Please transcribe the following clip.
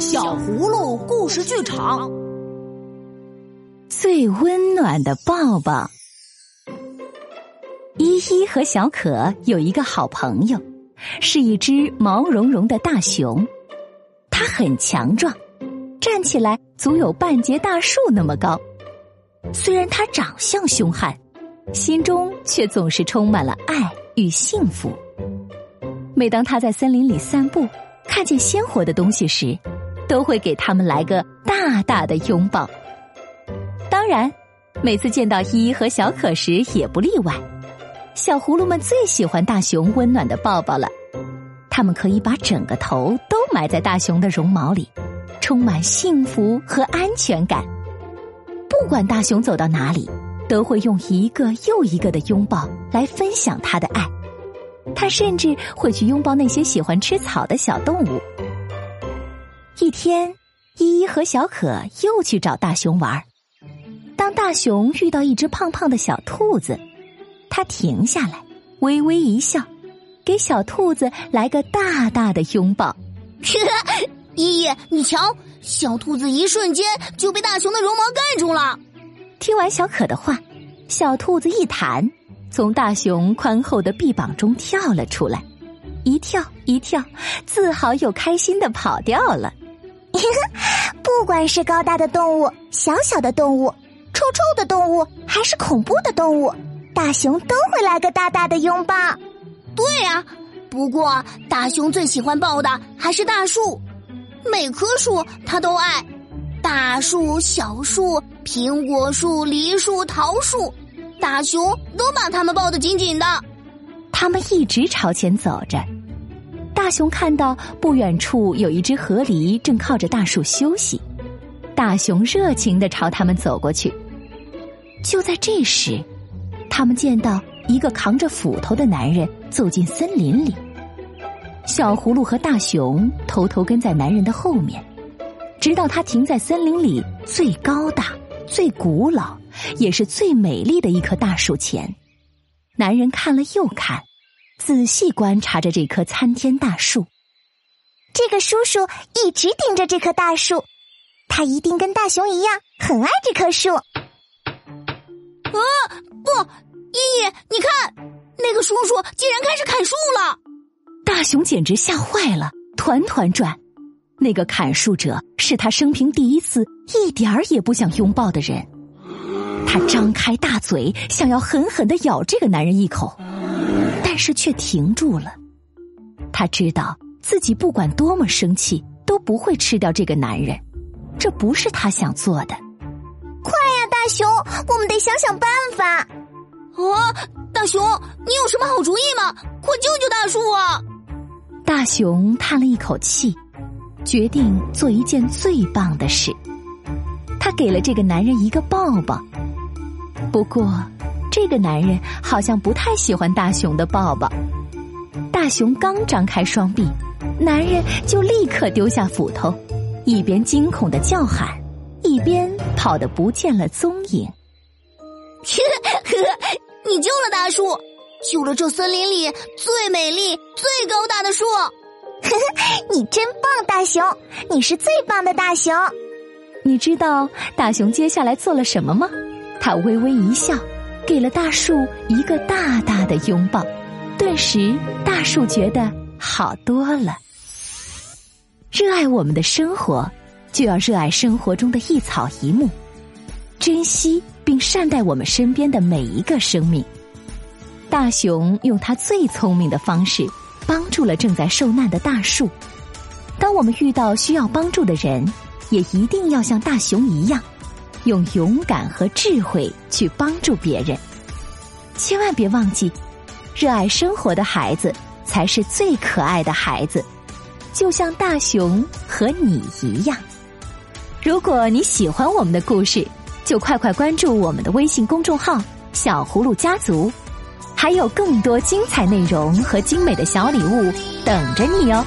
小葫芦故事剧场，最温暖的抱抱。依依和小可有一个好朋友，是一只毛茸茸的大熊。它很强壮，站起来足有半截大树那么高。虽然它长相凶悍，心中却总是充满了爱与幸福。每当它在森林里散步，看见鲜活的东西时，都会给他们来个大大的拥抱。当然，每次见到依依和小可时也不例外。小葫芦们最喜欢大熊温暖的抱抱了，他们可以把整个头都埋在大熊的绒毛里，充满幸福和安全感。不管大熊走到哪里，都会用一个又一个的拥抱来分享他的爱。他甚至会去拥抱那些喜欢吃草的小动物。一天，依依和小可又去找大熊玩。当大熊遇到一只胖胖的小兔子，他停下来，微微一笑，给小兔子来个大大的拥抱。依依，你瞧，小兔子一瞬间就被大熊的绒毛盖住了。听完小可的话，小兔子一弹，从大熊宽厚的臂膀中跳了出来，一跳一跳，自豪又开心的跑掉了。不管是高大的动物、小小的动物、臭臭的动物，还是恐怖的动物，大熊都会来个大大的拥抱。对呀，不过大熊最喜欢抱的还是大树，每棵树它都爱。大树、小树、苹果树、梨树、桃树，大熊都把它们抱得紧紧的。他们一直朝前走着。大熊看到不远处有一只河狸正靠着大树休息，大熊热情的朝他们走过去。就在这时，他们见到一个扛着斧头的男人走进森林里。小葫芦和大熊偷偷跟在男人的后面，直到他停在森林里最高大、最古老，也是最美丽的一棵大树前。男人看了又看。仔细观察着这棵参天大树，这个叔叔一直盯着这棵大树，他一定跟大熊一样很爱这棵树。啊，不，依依，你看，那个叔叔竟然开始砍树了！大熊简直吓坏了，团团转。那个砍树者是他生平第一次一点儿也不想拥抱的人，他张开大嘴，想要狠狠的咬这个男人一口。但是却停住了。他知道自己不管多么生气都不会吃掉这个男人，这不是他想做的。快呀，大熊，我们得想想办法。啊，大熊，你有什么好主意吗？快救救大树啊！大熊叹了一口气，决定做一件最棒的事。他给了这个男人一个抱抱。不过。这个男人好像不太喜欢大熊的抱抱。大熊刚张开双臂，男人就立刻丢下斧头，一边惊恐的叫喊，一边跑得不见了踪影。你救了大树，救了这森林里最美丽、最高大的树。你真棒，大熊，你是最棒的大熊。你知道大熊接下来做了什么吗？他微微一笑。给了大树一个大大的拥抱，顿时大树觉得好多了。热爱我们的生活，就要热爱生活中的一草一木，珍惜并善待我们身边的每一个生命。大熊用他最聪明的方式帮助了正在受难的大树。当我们遇到需要帮助的人，也一定要像大熊一样。用勇敢和智慧去帮助别人，千万别忘记，热爱生活的孩子才是最可爱的孩子，就像大熊和你一样。如果你喜欢我们的故事，就快快关注我们的微信公众号“小葫芦家族”，还有更多精彩内容和精美的小礼物等着你哦。